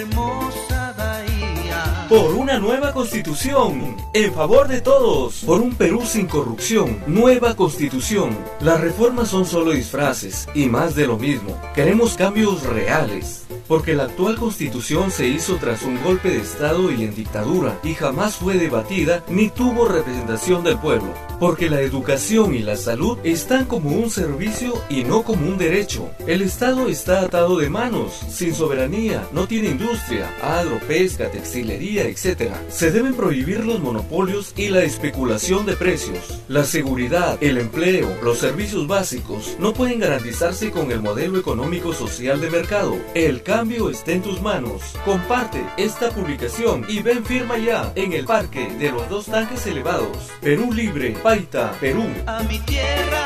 hermosa. Por una nueva constitución, en favor de todos, por un Perú sin corrupción, nueva constitución. Las reformas son solo disfraces y más de lo mismo. Queremos cambios reales, porque la actual constitución se hizo tras un golpe de Estado y en dictadura y jamás fue debatida ni tuvo representación del pueblo, porque la educación y la salud están como un servicio y no como un derecho. El Estado está atado de manos, sin soberanía, no tiene industria, agro, pesca, textilería, etc. Se deben prohibir los monopolios y la especulación de precios. La seguridad, el empleo, los servicios básicos no pueden garantizarse con el modelo económico social de mercado. El cambio está en tus manos. Comparte esta publicación y ven firma ya en el Parque de los Dos Tanques Elevados. Perú Libre, Paita, Perú. A mi tierra,